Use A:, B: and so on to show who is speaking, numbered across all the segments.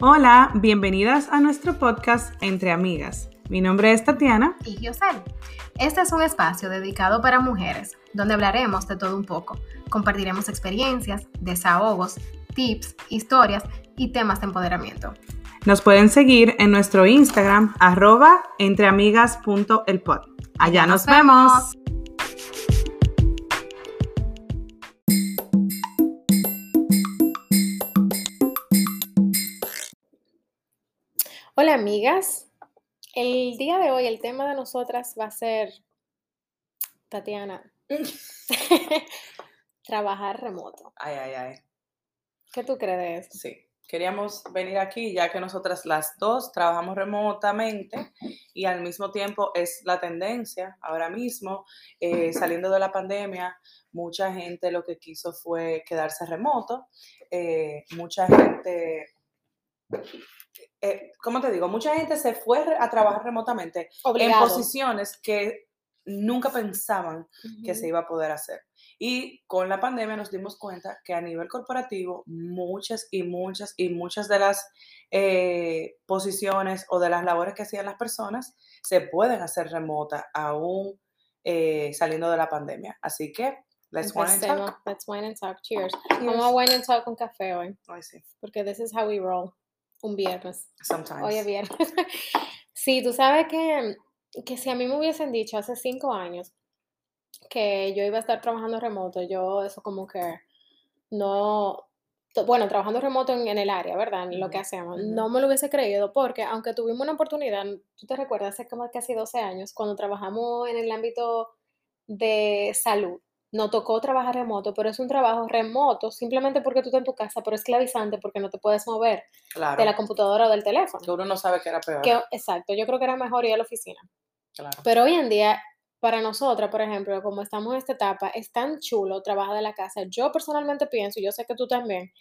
A: Hola, bienvenidas a nuestro podcast Entre Amigas. Mi nombre es Tatiana.
B: Y Yosel. Este es un espacio dedicado para mujeres, donde hablaremos de todo un poco. Compartiremos experiencias, desahogos, tips, historias y temas de empoderamiento.
A: Nos pueden seguir en nuestro Instagram, arroba entreamigas.elpod. Allá nos, vemos.
B: Hola amigas, el día de hoy el tema de nosotras va a ser, Tatiana, trabajar remoto.
A: Ay, ay, ay.
B: ¿Qué tú crees?
A: Sí, queríamos venir aquí ya que nosotras las dos trabajamos remotamente y al mismo tiempo es la tendencia ahora mismo, eh, saliendo de la pandemia, mucha gente lo que quiso fue quedarse remoto, eh, mucha gente eh, ¿cómo te digo? Mucha gente se fue a trabajar remotamente en posiciones que nunca pensaban que se iba a poder hacer. Y con la pandemia nos dimos cuenta que a nivel corporativo muchas y muchas y muchas de las eh, posiciones o de las labores que hacían las personas se pueden hacer remota aún eh, saliendo de la pandemia. Así que, let's wine and talk.
B: Let's wine and talk. Cheers. Vamos a wine and talk con café hoy.
A: sí.
B: Porque this is how we roll. Un viernes.
A: Sometimes.
B: Hoy es viernes. sí, tú sabes que, que si a mí me hubiesen dicho hace cinco años que yo iba a estar trabajando remoto, yo eso como que no, bueno, trabajando remoto en, el área, ¿verdad? En lo que hacemos. No me lo hubiese creído porque aunque tuvimos una oportunidad, tú te recuerdas, hace como casi 12 años, cuando trabajamos en el ámbito de salud, no tocó trabajar remoto, pero es un trabajo remoto simplemente porque tú estás en tu casa, pero esclavizante porque no te puedes mover de la computadora o del teléfono.
A: Que uno no sabe que era peor.
B: exacto, yo creo que era mejor ir a la oficina. Pero hoy en día, para nosotras, por ejemplo, como estamos en esta etapa, es tan chulo trabajar de la casa. Yo personalmente pienso, y yo sé que tú también,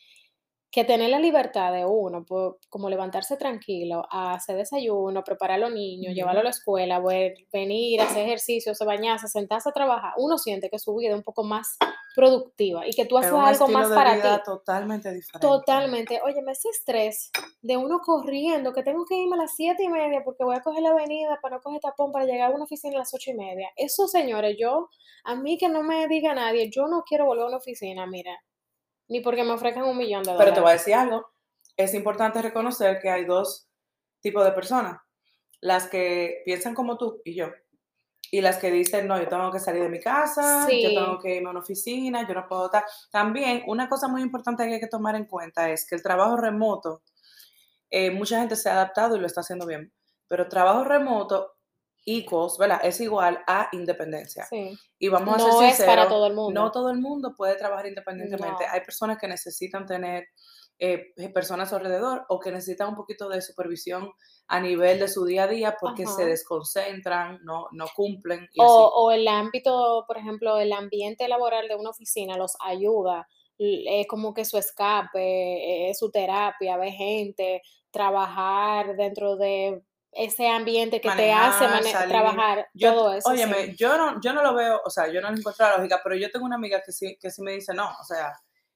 B: que tener la libertad de uno, como levantarse tranquilo, a hacer desayuno, preparar a los niños, llevarlo a la escuela, venir, hacer ejercicio, se bañarse, sentarse a trabajar, uno siente que su vida es un poco más productiva y que tú haces algo más para ti.
A: Totalmente diferente.
B: Totalmente. Oye, me ese estrés de uno corriendo, que tengo que irme a las siete y media porque voy a coger la avenida para no coger tapón para llegar a una oficina a las ocho y media. Eso, señores, yo, a mí que no me diga nadie, yo no quiero volver a una oficina, mira ni porque me ofrezcan un millón de dólares.
A: Pero te voy a decir algo. Es importante reconocer que hay dos tipos de personas. Las que piensan como tú y yo. Y las que dicen, no, yo tengo que salir de mi casa, yo tengo que irme a una oficina, yo no puedo estar. También, una cosa muy importante que hay que tomar en cuenta es que el trabajo remoto, eh, mucha gente se ha adaptado y lo está haciendo bien. Pero trabajo remoto equals, ¿verdad? Es igual a independencia. Sí. Y vamos a ser sinceros,
B: es para todo el mundo.
A: No todo el mundo puede trabajar independientemente. Hay personas que necesitan tener eh, personas alrededor o que necesitan un poquito de supervisión a nivel de su día a día porque se desconcentran, no, no cumplen.
B: o, o, el ámbito, por ejemplo, el ambiente laboral de una oficina los ayuda. Es como que su escape, es su terapia, ver gente, trabajar dentro de ese ambiente que te hace trabajar todo eso.
A: Óyeme, yo, no, yo no lo veo, o sea, yo no encuentro la lógica, pero yo tengo una amiga que sí, que sí me dice, no, o sea,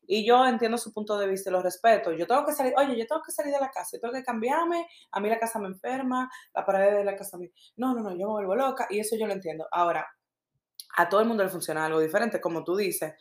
A: y yo entiendo su punto de vista y lo respeto. Yo tengo que salir, oye, yo tengo que salir de la casa, yo tengo que cambiarme, a mí la casa me enferma, la pared de la casa me... No, no, no, yo me vuelvo loca y eso yo lo entiendo. Ahora, a todo el mundo le funciona algo diferente, como tú dices.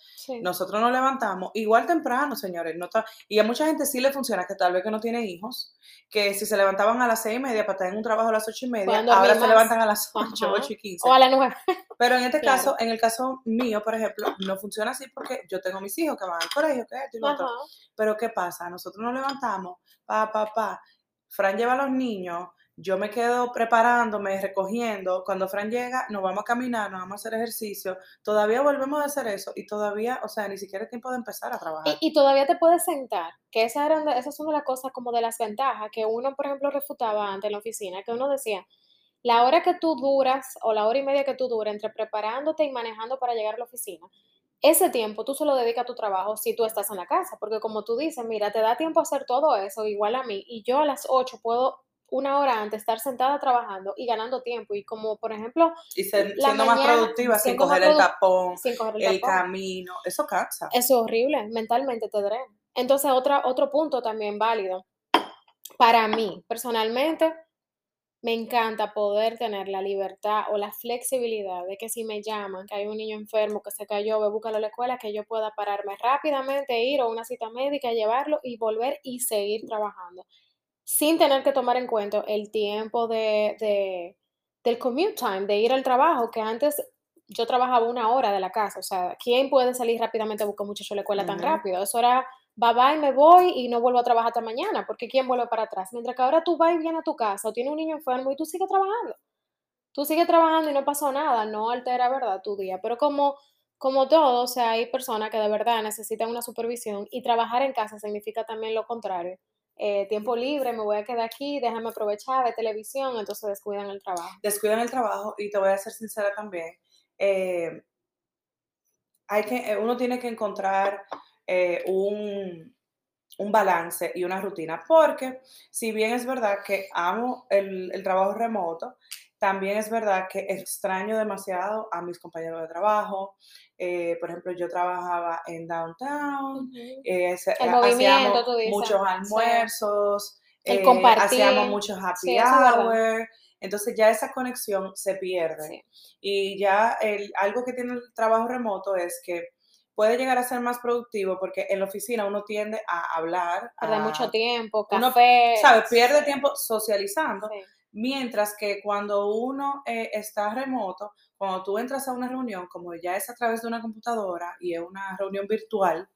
A: Nosotros nos levantamos igual temprano, señores. No y a mucha gente sí le funciona, que tal vez que no tiene hijos, que si se levantaban a las seis y media para en un trabajo a las ocho y media, ahora se levantan a las ocho, ocho y quince.
B: O a las nueve.
A: Pero en este caso, en el caso mío, por ejemplo, no funciona así porque yo tengo mis hijos que van al colegio, que esto y lo otro. Pero ¿qué pasa? Nosotros nos levantamos, pa, pa, pa. Fran lleva a los niños, yo me quedo preparándome, recogiendo. Cuando Fran llega, nos vamos a caminar, nos vamos a hacer ejercicio. Todavía volvemos a hacer eso y todavía, o sea, ni siquiera es tiempo de empezar a trabajar.
B: Y, todavía te puedes sentar, que esa, era, esa es una de las cosas como de las ventajas que uno, por ejemplo, refutaba antes en la oficina, que uno decía, la hora que tú duras o la hora y media que tú duras entre preparándote y manejando para llegar a la oficina, ese tiempo tú solo dedicas a tu trabajo si tú estás en la casa, porque como tú dices, mira, te da tiempo a hacer todo eso igual a mí y yo a las 8 puedo una hora antes estar sentada trabajando y ganando tiempo. Y como, por ejemplo...
A: Y siendo más productiva sin coger el tapón, el, camino. Eso cansa.
B: Eso es horrible, mentalmente te drena. Entonces, otra, otro punto también válido. para mí, personalmente, me encanta poder tener la libertad o la flexibilidad de que si me llaman, que hay un niño enfermo que se cayó, ve búscalo a la escuela, que yo pueda pararme rápidamente, ir a una cita médica, llevarlo y volver y seguir trabajando, sin tener que tomar en cuenta el tiempo de, de del commute time, de ir al trabajo, que antes yo trabajaba una hora de la casa, o sea, ¿quién puede salir rápidamente a buscar muchacho a la escuela tan rápido? Eso era bye bye, me voy y no vuelvo a trabajar hasta mañana, porque ¿quién vuelve para atrás? Mientras que ahora tú vas y vienes a tu casa o tienes un niño enfermo y tú sigues trabajando. Tú sigues trabajando y no pasó nada, no altera, ¿verdad?, tu día. Pero como, como todo, o sea, hay personas que de verdad necesitan una supervisión y trabajar en casa significa también lo contrario. Eh, tiempo libre, me voy a quedar aquí, déjame aprovechar de televisión, entonces descuidan el trabajo.
A: Descuidan el trabajo y te voy a ser sincera también. Eh, hay que, uno tiene que encontrar eh, un, balance y una rutina, porque si bien es verdad que amo el, trabajo remoto, también es verdad que extraño demasiado a mis compañeros de trabajo. Eh, por ejemplo, yo trabajaba en downtown, eh, hacíamos muchos almuerzos, hacíamos muchos happy hour. Entonces ya esa conexión se pierde. Y ya el, algo que tiene el trabajo remoto es que puede llegar a ser más productivo porque en la oficina uno tiende a hablar.
B: Pierde mucho tiempo,
A: café. ¿sabes? Pierde tiempo socializando. Mientras que cuando uno eh, está remoto, cuando tú entras a una reunión, como ya es a través de una computadora y es una reunión virtual,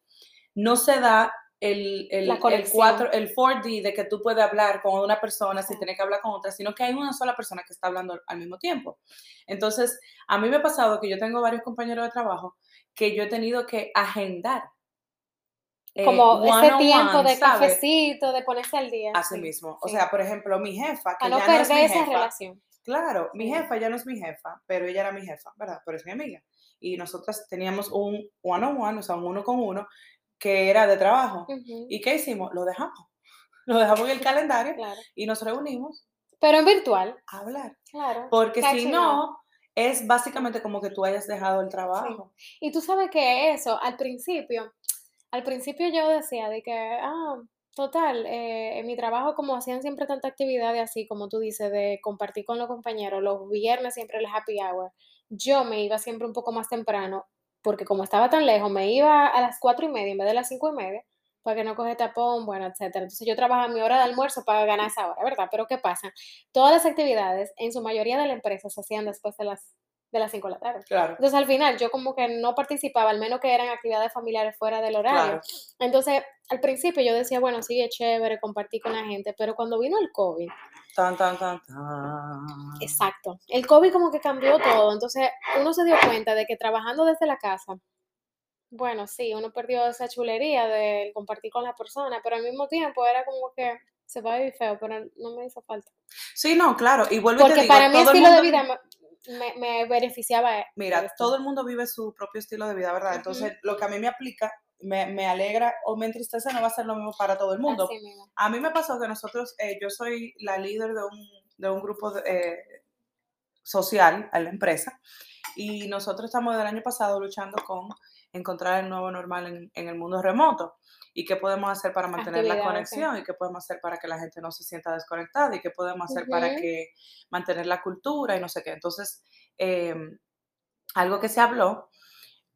A: no se da el, el, el, 4, el 4D de que tú puedes hablar con una persona sin tener que hablar con otra, sino que hay una sola persona que está hablando al mismo tiempo. Entonces, a mí me ha pasado que yo tengo varios compañeros de trabajo que yo he tenido que agendar.
B: Eh, Como ese tiempo de cafecito, de ponerse al día.
A: Así mismo. O sea, por ejemplo, mi jefa, que no ya no es mi esa jefa, relación. Claro, mi jefa ya no es mi jefa, pero ella era mi jefa, ¿verdad? Pero es mi amiga. Y nosotras teníamos un one-on-one, o sea, un uno con uno, que era de trabajo. ¿Y qué hicimos? Lo dejamos. Lo dejamos en el calendario y nos reunimos.
B: Pero en virtual.
A: A hablar. Claro. Porque si no, es básicamente como que tú hayas dejado el trabajo.
B: Y tú sabes que eso, al principio, al principio yo decía de que, ah, total, eh, en mi trabajo como hacían siempre tanta actividad así, como tú dices, de compartir con los compañeros, los viernes siempre el happy hour, yo me iba siempre un poco más temprano, porque como estaba tan lejos, me iba a las cuatro y media en vez de las cinco y media, para que no coge tapón, bueno, etcétera. Entonces yo trabajaba mi hora de almuerzo para ganar esa hora, ¿verdad? Pero ¿qué pasa? Todas las actividades, en su mayoría de la empresa, se hacían después de las de las 5 de la tarde. Claro. Entonces al final yo como que no participaba, al menos que eran actividades familiares fuera del horario. Entonces al principio yo decía, bueno, sí, es chévere compartir con la gente, pero cuando vino el COVID...
A: Tan, tan, tan, tan.
B: Exacto. El COVID como que cambió todo. Entonces uno se dio cuenta de que trabajando desde la casa, bueno, sí, uno perdió esa chulería de compartir con la persona, pero al mismo tiempo era como que se va a vivir feo, pero no me hizo falta.
A: Sí, no, claro, y vuelvo
B: Porque
A: te
B: para mí estilo de vida me, me, beneficiaba.
A: Mira, todo el mundo vive su propio estilo de vida, ¿verdad? Entonces, lo que a mí me aplica, me, me, alegra o me entristece, no va a ser lo mismo para todo el mundo. A mí me pasó que nosotros, eh, yo soy la líder de un, de un grupo eh, social en la empresa, y nosotros estamos del año pasado luchando con encontrar el nuevo normal en, en el mundo remoto y qué podemos hacer para mantener la conexión y qué podemos hacer para que la gente no se sienta desconectada y qué podemos hacer para que mantener la cultura y no sé qué. Entonces, em, algo que se habló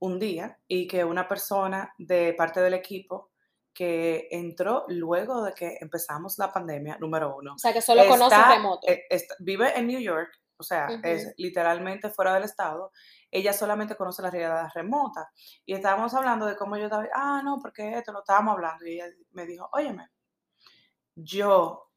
A: un día y que una persona de parte del equipo que entró luego de que empezamos la pandemia, número uno.
B: O sea, que solo conoce remoto.
A: Eh, vive en New York, o sea, es literalmente fuera del estado ella solamente conoce la realidad remota. Y estábamos hablando de cómo yo estaba, ah, no, porque esto lo estábamos hablando. Y ella me dijo, óyeme, yo,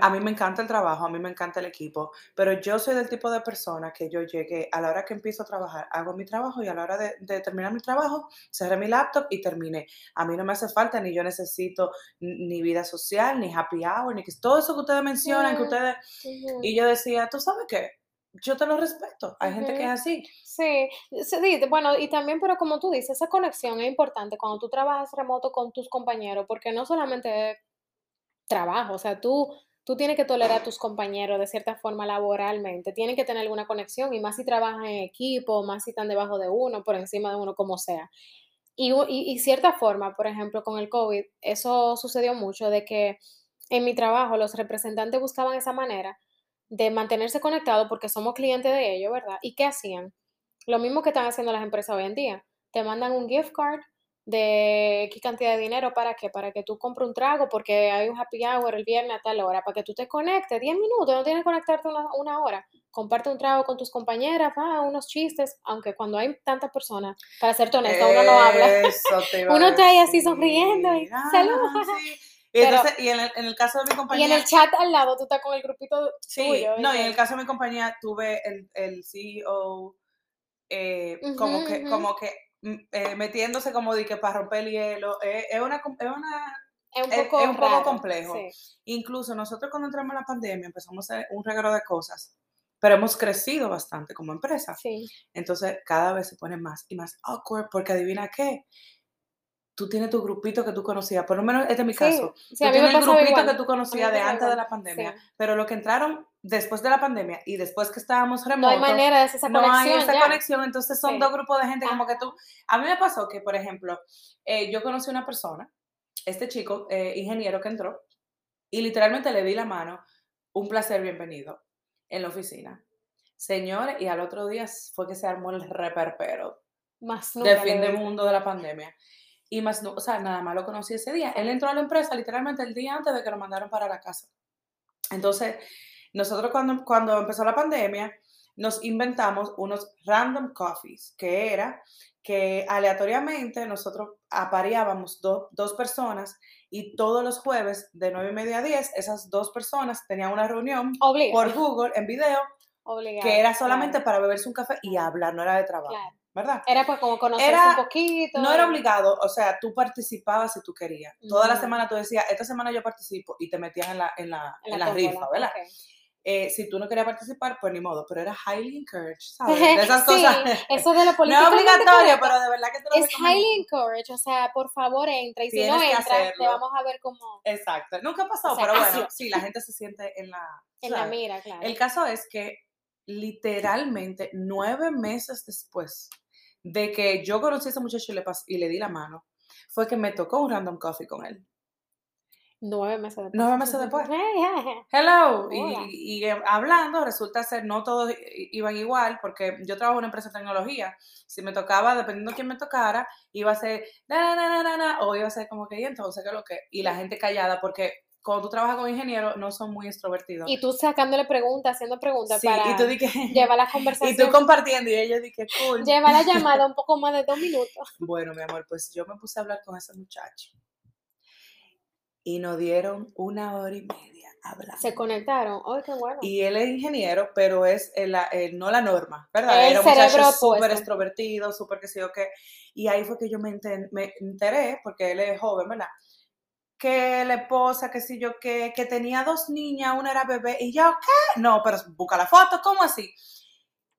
A: a mí me encanta el trabajo, a mí me encanta el equipo, pero yo soy del tipo de persona que yo llegué a la hora que empiezo a trabajar, hago mi trabajo y a la hora de, terminar mi trabajo, cerré mi laptop y terminé. A mí no me hace falta ni yo necesito ni vida social, ni happy hour, ni que todo eso que ustedes mencionan, que ustedes... Y yo decía, ¿tú sabes qué? yo te lo respeto. Hay gente que es así.
B: Sí, sí, bueno, y también, pero como tú dices, esa conexión es importante cuando tú trabajas remoto con tus compañeros, porque no solamente trabajo, o sea, tú, tú tienes que tolerar a tus compañeros de cierta forma laboralmente, tienen que tener alguna conexión, y más si trabajan en equipo, más si están debajo de uno, por encima de uno, como sea. Y, y, cierta forma, por ejemplo, con el COVID, eso sucedió mucho de que en mi trabajo los representantes buscaban esa manera de mantenerse conectados porque somos clientes de ellos, ¿verdad? ¿Y qué hacían? Lo mismo que están haciendo las empresas hoy en día. Te mandan un gift card de qué cantidad de dinero para qué, para que tú compres un trago porque hay un happy hour el viernes a tal hora, para que tú te conectes 10 minutos, no tienes que conectarte una, una hora. Comparte un trago con tus compañeras, va, unos chistes, aunque cuando hay tantas personas, para ser honesta, uno no habla. Uno está ahí así sonriendo y.
A: Ah,
B: saludos.
A: sí. Y, entonces, y en, el, en el caso de mi
B: Y
A: compañía,
B: en el chat al lado tú estás con el grupito
A: sí,
B: tuyo.
A: no, y en el caso de mi compañía tuve el, el CEO eh, como que, como que eh, metiéndose como de que para romper el hielo, eh, es una, es una
B: es un
A: es-
B: poco,
A: es un poco complejo.
B: sí.
A: Incluso nosotros cuando entramos en la pandemia empezamos a hacer un regalo de cosas, pero hemos crecido bastante como empresa.
B: Sí,
A: Entonces cada vez se pone más y más awkward porque adivina qué, tú tienes tu grupito que tú conocías, por lo menos este es mi
B: sí,
A: caso. tú tienes el grupito
B: igual.
A: que tú conocías de antes de
B: igual,
A: la pandemia, pero los que entraron después de la pandemia y después que estábamos
B: No hay
A: remotos,
B: manera de hacer esa
A: no
B: conexión
A: hay esa
B: ya.
A: conexión, entonces son
B: Sí.
A: dos grupos de gente como que tú. A mí me pasó que, por ejemplo, eh, yo conocí una persona, este chico, eh, ingeniero que entró, y literalmente le di la mano, un placer, bienvenido, en la oficina. Señores, y al otro día fue que se armó el reperpero
B: Más
A: de
B: nunca
A: fin
B: lo
A: de
B: vi.
A: mundo de la pandemia. Y más, no, o sea, nada más lo conocí ese día. Él entró a la empresa literalmente el día antes de que lo mandaron para la casa. Entonces, nosotros cuando, cuando empezó la pandemia, nos inventamos unos random coffees, que era que aleatoriamente nosotros apareábamos do- dos personas y todos los jueves de 9 y media a 10, esas dos personas tenían una reunión
B: Obligado.
A: por Google en video
B: obligado,
A: que era
B: claro,
A: solamente para beberse un café y hablar, no era de trabajo,
B: claro.
A: ¿verdad?
B: Era pues como conocerse
A: Era-
B: un poquito.
A: No era obligado, o sea, tú participabas si tú querías. Toda la semana tú decías, esta semana yo participo y te metían en la, en la, en la rifa, ¿verdad? Eh, si tú no querías participar, pues ni modo, pero era highly encouraged, ¿sabes? De esas
B: sí,
A: cosas.
B: eso de lo
A: no es obligatorio, pero de verdad que te lo
B: es
A: recomiendo.
B: highly encouraged, o sea, por favor entra y si no
A: Tienes
B: entra, te vamos a ver como
A: Exacto, nunca ha pasado,
B: O sea,
A: pero bueno, sí, la gente se siente en la...
B: en la mira, claro.
A: El caso es que literalmente nueve meses después de que yo conocí a ese muchacho y le, pas- y le di la mano, fue que me tocó un random coffee con él.
B: Nueve meses después.
A: Nueve meses después. Hello. Y, y, eh, hablando, resulta ser, no todos iban igual, porque yo trabajo en una empresa de tecnología. Si me tocaba, dependiendo de quién me tocara, iba a ser, na, na, na, na, o iba a ser como que, y entonces, ¿qué es lo que? Y la gente callada, porque cuando tú trabajas con ingenieros, no son muy extrovertidos.
B: Y tú sacándole preguntas, haciendo preguntas
A: sí,
B: para
A: y tú di que,
B: llevar la
A: y
B: conversación.
A: tú compartiendo, y ellos di que cool.
B: Llevar la llamada un poco más de dos minutos.
A: Bueno, mi amor, pues yo me puse a hablar con ese muchacho. Y nos dieron una hora y media hablando.
B: Se conectaron. ¡Ay, qué bueno!
A: Y él es ingeniero, pero es el- la- el- no la norma, ¿verdad?
B: El
A: Era un muchacho súper extrovertido, súper que sé yo qué. Y ahí fue que yo me, me enteré, porque él es joven, ¿verdad? Que la esposa, que sé yo qué, que tenía dos niñas, una era bebé, y yo, ¿qué? No, pero busca la foto, ¿cómo así?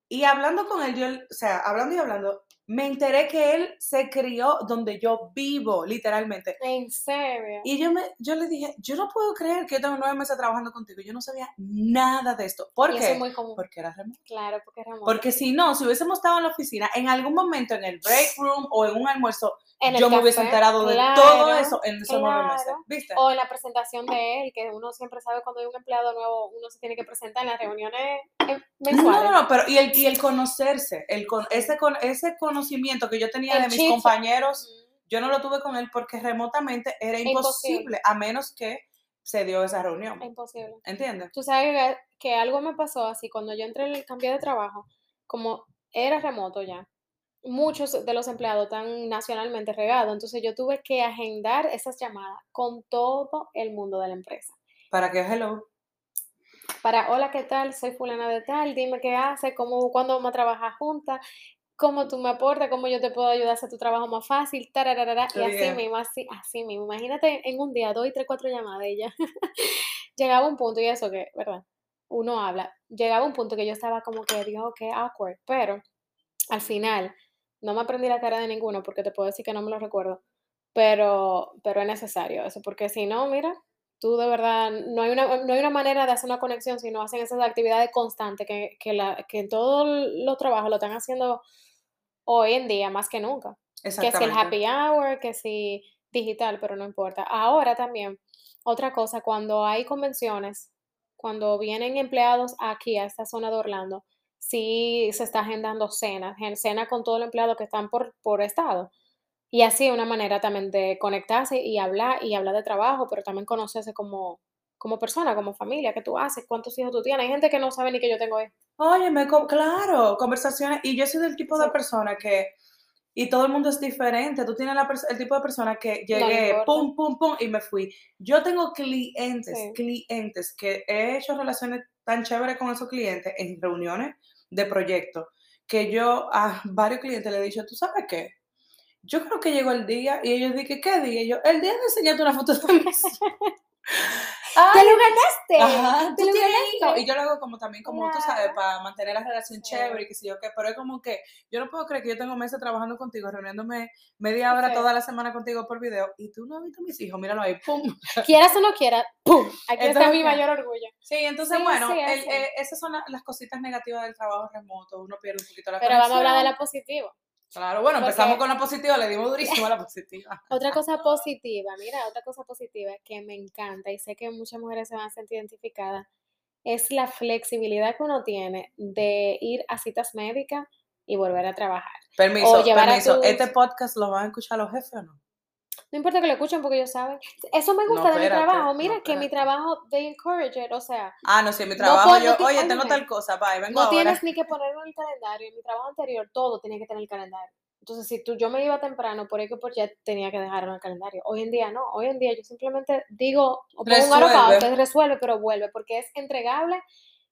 A: Y hablando con él, yo, o sea, hablando y hablando, me enteré que él se crió donde yo vivo, literalmente.
B: En serio.
A: Y yo, me, yo le dije, yo no puedo creer que yo tengo nueve meses trabajando contigo. Yo no sabía nada de esto. ¿Por
B: Y
A: qué?
B: eso es muy común.
A: Porque era remoto.
B: Claro, porque remoto.
A: Porque si no, si hubiésemos estado en la oficina, en algún momento en el break room o en un almuerzo,
B: En el
A: yo me hubiese enterado de
B: claro,
A: todo eso en esos nueve meses.
B: claro.
A: ¿Viste?
B: O en la presentación de él, que uno siempre sabe cuando hay un empleado nuevo, uno se tiene que presentar en las reuniones eh,
A: No,
B: mensuales.
A: no, no, pero y el, y el conocerse, el con, ese, con, ese conocimiento que yo tenía
B: El
A: de mis compañeros, yo no lo tuve con él porque remotamente era
B: Imposible.
A: imposible, a menos que se dio esa reunión.
B: Imposible.
A: ¿Entiendes?
B: Tú sabes que, que algo me pasó así cuando yo entré, el cambié de trabajo, como era remoto ya, muchos de los empleados están nacionalmente regados, entonces yo tuve que agendar esas llamadas con todo el mundo de la empresa.
A: Para que hello.
B: Para, hola, ¿qué tal? Soy fulana de tal, dime qué haces, cómo, cuándo vamos a trabajar juntas, cómo tú me aportas, cómo yo te puedo ayudar a hacer tu trabajo más fácil, tararara, y
A: Qué
B: así
A: bien.
B: mismo, así, así mismo. Imagínate en un día, dos y tres, cuatro llamadas de ella. Llegaba un punto, y eso que, ¿verdad? Uno habla, llegaba un punto que yo estaba como que, digo, qué awkward, pero al final, no me aprendí la cara de ninguno, porque te puedo decir que no me lo recuerdo, pero, pero es necesario eso, porque si no, mira, tú de verdad, no hay una, no hay una manera de hacer una conexión si no hacen esas actividades constantes que, que, la, que en todos los trabajos lo están haciendo hoy en día más que nunca. Que si el happy hour, que si digital, pero no importa. Ahora también, otra cosa, cuando hay convenciones, cuando vienen empleados aquí a esta zona de Orlando, sí se está agendando cenas, cena con todos los empleados que están por, por estado. Y así una manera también de conectarse y hablar, y hablar de trabajo, pero también conocerse como, como persona, como familia, qué tú haces, cuántos hijos tú tienes. Hay gente que no sabe ni que yo tengo ahí.
A: Oye, claro, conversaciones. Y yo soy del tipo de persona que, y todo el mundo es diferente. Tú tienes el tipo de persona que llegué, pum, pum, pum, y me fui. Yo tengo clientes, clientes, que he hecho relaciones tan chéveres con esos clientes en reuniones de proyectos, que yo a varios clientes le he dicho, ¿tú sabes qué? Yo creo que llegó el día y ellos dije, ¿qué día? Y yo, el día de enseñarte una foto de mis
B: ¡Te lo ganaste! ¡Te lo ganaste!
A: Y yo lo hago como también, como tú sabes, para mantener la relación chévere y que si yo qué, pero es como que yo no puedo creer que yo tengo meses trabajando contigo, reuniéndome media hora toda la semana contigo por video y tú no has visto a mis hijos, míralo ahí, ¡pum!
B: Quieras o no quieras, ¡pum! Aquí está mi mayor orgullo.
A: Sí, entonces, bueno, eh, esas son las cositas negativas del trabajo remoto, uno pierde un poquito la
B: Pero vamos a hablar de la positiva.
A: Claro, bueno, empezamos con la positiva, le dimos durísimo a la positiva.
B: otra cosa positiva, mira, otra cosa positiva que me encanta y sé que muchas mujeres se van a sentir identificadas, es la flexibilidad que uno tiene de ir a citas médicas y volver a trabajar.
A: Permiso, permiso. ¿Este podcast lo van a escuchar los jefes o no?
B: No importa que lo escuchen porque ellos saben. Eso me gusta de mi trabajo. Mira que mi trabajo, they encourage it, o sea.
A: Ah, no, sí, mi trabajo yo, oye, tengo tal cosa, bye, vengo
B: No tienes ni que ponerlo en el calendario. En mi trabajo anterior todo tenía que tener el calendario. Entonces, si tú, yo me iba temprano, por ahí que por ya tenía que dejarlo en el calendario. Hoy en día no. Hoy en día yo simplemente digo, o pongo un que resuelve, pero vuelve, porque es entregable.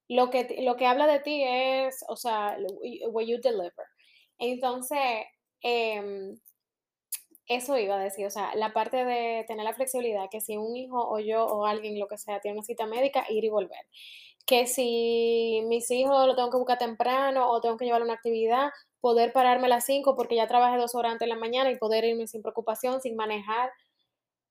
B: Lo que, lo que habla de ti es, o sea, what you deliver. Entonces, eh, eso iba a decir, o sea, la parte de tener la flexibilidad, que si un hijo o yo o alguien, lo que sea, tiene una cita médica, ir y volver. Que si mis hijos lo tengo que buscar temprano o tengo que llevar una actividad, poder pararme a las 5 porque ya trabajé dos horas antes de la mañana y poder irme sin preocupación, sin manejar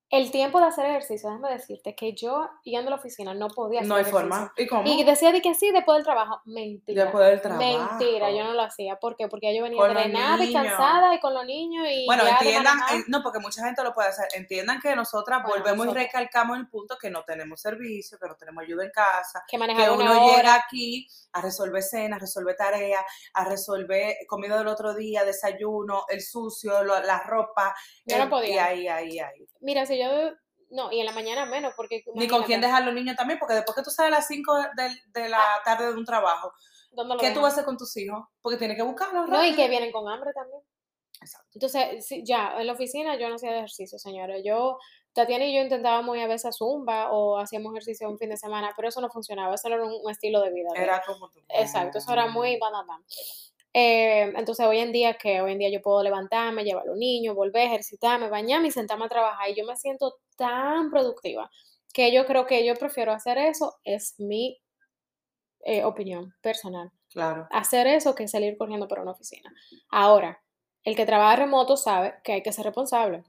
B: el tiempo de hacer ejercicio, déjame decirte que yo yendo a la oficina no podía hacer
A: No hay forma. ¿Y cómo?
B: Y decía de que sí, después del trabajo. Mentira.
A: Después del trabajo.
B: Mentira, yo no lo hacía. ¿Por qué? Porque yo venía drenada y cansada y con los niños y.
A: Bueno, entiendan, no, porque mucha gente lo puede hacer. Entiendan que nosotras volvemos y recalcamos el punto que no tenemos servicio, que no tenemos ayuda en casa. Que, que uno llega aquí a resolver cenas, a resolver tareas, a resolver comida del otro día, desayuno, el sucio, la ropa.
B: Yo no podía.
A: Y ahí, ahí, ahí.
B: Mira, si yo, no, y en la mañana menos, porque...
A: Ni con quién dejar los niños también, porque después que tú sales a las 5 de, la ah. tarde de un trabajo, ¿qué tú vas a hacer con tus hijos? Porque tienes que buscarlos.
B: No, y que vienen con hambre también. Exacto. Entonces, ya, en la oficina yo no hacía ejercicio, señora. Yo, Tatiana y yo intentábamos a veces Zumba o hacíamos ejercicio un fin de semana, pero eso no funcionaba, eso era un, estilo de vida.
A: Era como tú.
B: Exacto, eso era muy banana. Eh, entonces hoy en día que hoy en día yo puedo levantarme, llevar a los niños, volver, ejercitarme, bañarme y sentarme a trabajar y yo me siento tan productiva que yo creo que yo prefiero hacer eso, es mi eh, opinión personal.
A: Claro.
B: Hacer eso que salir corriendo para una oficina. Ahora, el que trabaja remoto sabe que hay que ser responsable.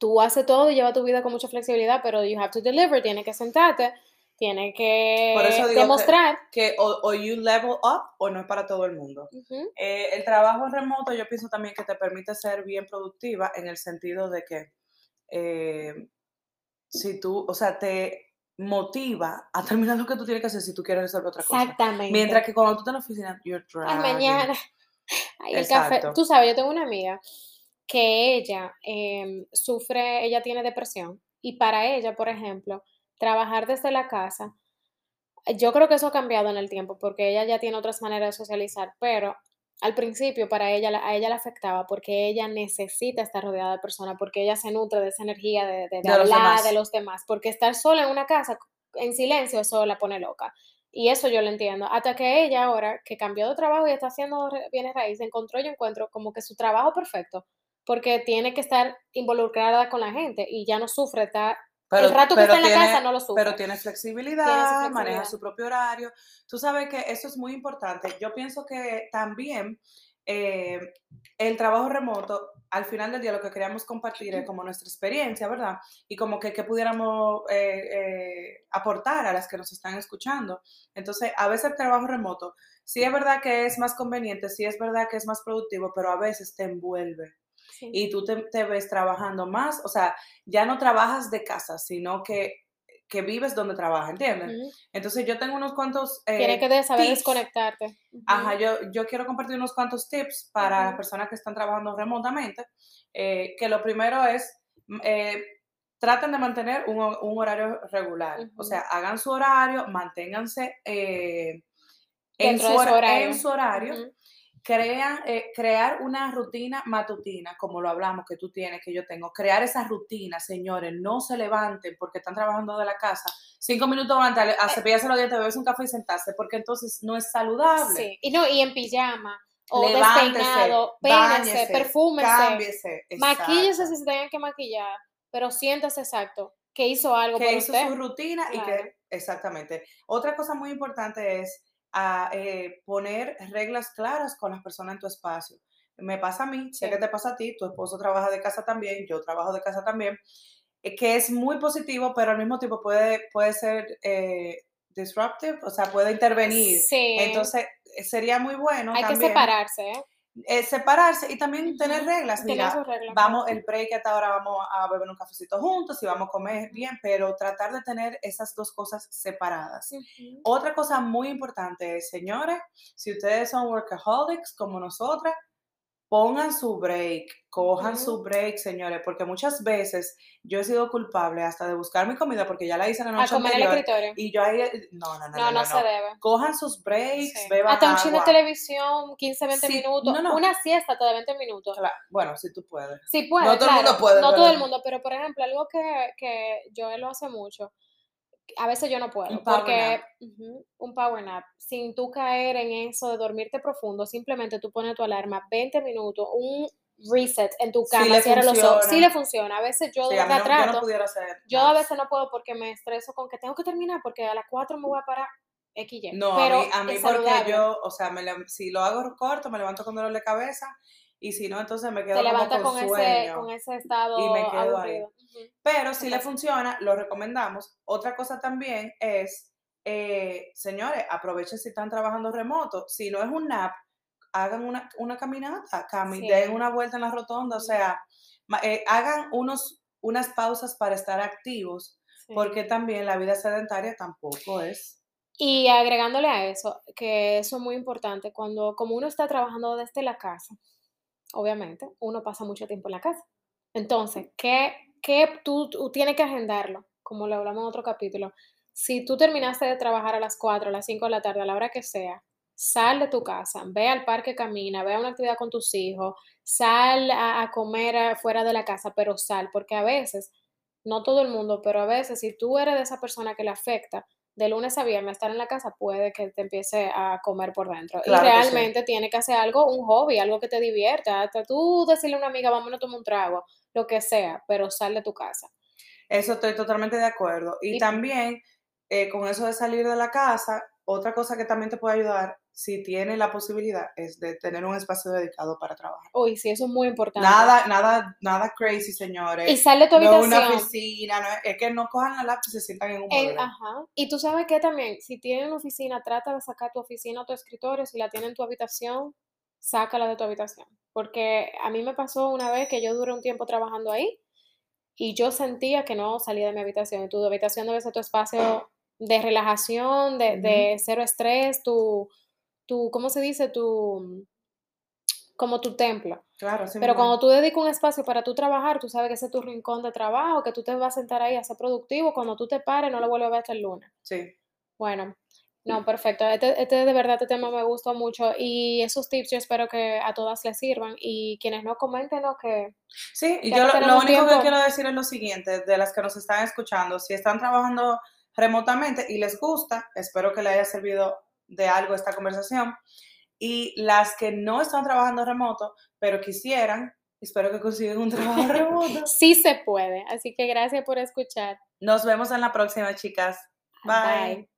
B: Tú haces todo y lleva tu vida con mucha flexibilidad, pero you have to deliver, tienes que sentarte, tiene que demostrar
A: que, o, you level up o no es para todo el mundo. Eh, el trabajo remoto yo pienso también que te permite ser bien productiva en el sentido de que eh, si tú, o sea, te motiva a terminar lo que tú tienes que hacer si tú quieres resolver otra cosa.
B: Exactamente.
A: Mientras que cuando tú estás en la oficina, you're
B: Ay, mañana. el café. Tú sabes, yo tengo una amiga que ella em, sufre, ella tiene depresión y para ella, por ejemplo, trabajar desde la casa, yo creo que eso ha cambiado en el tiempo porque ella ya tiene otras maneras de socializar, pero al principio para ella, a ella le afectaba porque ella necesita estar rodeada de personas, porque ella se nutre de esa energía de, de, hablar de los demás, porque estar sola en una casa en silencio, eso la pone loca. Y eso yo lo entiendo. Hasta que ella ahora, que cambió de trabajo y está haciendo bienes raíces, encontró yo encuentro como que su trabajo perfecto, porque tiene que estar involucrada con la gente y ya no sufre, está
A: pero, el rato que está en la casa no lo sufre. Pero tiene flexibilidad, maneja su propio horario. Tú sabes que eso es muy importante. Yo pienso que también eh, el trabajo remoto, al final del día lo que queríamos compartir es como nuestra experiencia, ¿verdad? Y como que, que pudiéramos eh, eh, aportar a las que nos están escuchando. Entonces, a veces el trabajo remoto, sí es verdad que es más conveniente, sí es verdad que es más productivo, pero a veces te envuelve
B: Sí.
A: y tú te, te ves trabajando más, o sea, ya no trabajas de casa, sino que, que vives donde trabajas, ¿entiendes?
B: Ujú.
A: Entonces yo tengo unos cuantos... eh,
B: Tienes que saber
A: tips.
B: desconectarte. Ujú.
A: Ajá, yo, yo quiero compartir unos cuantos tips para las
B: Ujú.
A: personas que están trabajando remotamente, eh, que lo primero es, mm, eh, traten de mantener un, un horario regular, o
B: Ujú.
A: sea, hagan su horario, manténganse eh, en, su
B: su
A: hora-
B: horario.
A: en su horario,
B: Ujú.
A: Crean, eh, crear una rutina matutina, como lo hablamos, que tú tienes, que yo tengo, crear esa rutina, señores, no se levanten porque están trabajando de la casa, cinco minutos antes a- a
B: Eh.
A: cepillarse los dientes, beberse un café y sentarse, porque entonces no es saludable.
B: Sí, y no, y en pijama, o
A: Levántese,
B: despeinado,
A: báñese,
B: perfúmese,
A: cámbiese,
B: maquíllese
A: exacto.
B: si se tengan que maquillar, pero siéntase exacto, que hizo algo
A: que
B: por
A: hizo
B: usted.
A: su rutina y que, exactamente. Otra cosa muy importante es ah, eh, poner reglas claras con las personas en tu espacio. Me pasa a mí, sé
B: Sí.
A: que te pasa a ti, tu esposo trabaja de casa también, yo trabajo de casa también, eh, que es muy positivo, pero al mismo tiempo puede, puede ser eh, disruptive, o sea, puede intervenir.
B: Sí,
A: Entonces, eh, sería muy bueno
B: hay que separarse, ¿eh?
A: Eh, separarse y también tener reglas. Mira, vamos,
B: claro.
A: el break hasta ahora vamos a beber un cafecito juntos y vamos a comer bien, pero tratar de tener esas dos cosas separadas. Otra cosa muy importante es, señores, si ustedes son workaholics como nosotras, pongan su break, cojan
B: Ujú.
A: su break, señores, porque muchas veces yo he sido culpable hasta de buscar mi comida porque ya la hice la
B: A
A: noche
B: comer en el
A: anterior
B: escritorio.
A: y yo ahí, no, no, no,
B: No,
A: no,
B: no,
A: no,
B: se debe.
A: Cojan sus breaks,
B: Sí.
A: beban
B: Hasta un chin de televisión, 15, 20
A: Sí,
B: minutos.
A: no, no.
B: Una siesta hasta de 20 minutos.
A: Cla- Bueno, si tú puedes.
B: Sí puede,
A: No todo el mundo
B: claro,
A: puede,
B: no todo el mundo, pero por ejemplo, algo que, que yo lo hace mucho, a veces yo no puedo,
A: Un
B: porque un power nap, sin tú caer en eso de dormirte profundo, simplemente tú pones tu alarma 20 minutos, un reset en tu
A: Sí
B: cama,
A: le
B: cierra los ojos, sí le funciona, a veces yo
A: Sí,
B: de verdad
A: no, yo no pudiera hacer.
B: yo a veces no puedo porque me estreso con que tengo que terminar porque a las 4 me voy a parar XY,
A: No,
B: pero
A: a mí, a mí
B: es
A: porque
B: saludable.
A: yo, o sea, me si lo hago corto, me levanto con dolor de cabeza y si no, entonces me quedo
B: te
A: como con
B: con ese, con ese estado
A: y me quedo ahí. Pero si le funciona, lo recomendamos. Otra cosa también es, eh, señores, aprovechen si están trabajando remoto. Si no es un nap, hagan una, una caminata, cami-
B: Sí.
A: den una vuelta en la rotonda, o sea, eh, hagan unos, unas pausas para estar activos,
B: Sí.
A: porque también la vida sedentaria tampoco es.
B: Y agregándole a eso, que eso es muy importante, cuando como uno está trabajando desde la casa, obviamente, uno pasa mucho tiempo en la casa. Entonces, ¿qué, qué tú, tienes que agendarlo? Como lo hablamos en otro capítulo. Si tú terminaste de trabajar a las 4, a las 5 de la tarde, a la hora que sea, sal de tu casa, ve al parque, camina, ve a una actividad con tus hijos, sal a, a comer fuera de la casa, pero sal, porque a veces, no todo el mundo, pero a veces si tú eres de esa persona que le afecta, de lunes a viernes estar en la casa puede que te empiece a comer por dentro.
A: Claro
B: y
A: sí.
B: realmente tiene que hacer algo, un hobby, algo que te divierta. Hasta tú decirle a una amiga, vámonos a tomar un trago, lo que sea, pero sal de tu casa.
A: Eso estoy totalmente de acuerdo. Y
B: Y-
A: también, eh, con eso de salir de la casa, otra cosa que también te puede ayudar, si tienes la posibilidad, es de tener un espacio dedicado para trabajar.
B: Uy, sí, eso es muy importante.
A: Nada, nada, nada crazy, señores.
B: Y sal de tu
A: no una
B: habitación.
A: oficina, no, es que no cojan la laptop y se sientan en un
B: En-
A: mueble.
B: ajá. Y tú sabes que también, si tienen una oficina, trata de sacar tu oficina o tu escritorio. Si la tienen en tu habitación, sácala de tu habitación. Porque a mí me pasó una vez que yo duré un tiempo trabajando ahí y yo sentía que no salía de mi habitación. Y tu habitación debe ser tu espacio de relajación, de, de cero estrés, tu, tu, ¿cómo se dice? Tu, como tu templo.
A: Claro, así
B: Pero cuando tú dedicas un espacio para tú trabajar, tú sabes que ese es tu rincón de trabajo, que tú te vas a sentar ahí a ser productivo. Cuando tú te pares, no lo vuelves a ver hasta el lunes.
A: Sí.
B: Bueno, no, perfecto. Este, este de verdad, este tema me gustó mucho y esos tips yo espero que a todas les sirvan y quienes no comenten o que...
A: Sí, y yo lo, único que quiero decir es lo siguiente, de las que nos están escuchando, si están trabajando remotamente y les gusta, espero que les haya servido de algo esta conversación. Y las que no están trabajando remoto, pero quisieran, espero que consigan un trabajo remoto.
B: Sí se puede. Así que gracias por escuchar.
A: Nos vemos en la próxima, chicas. Bye.
B: Bye.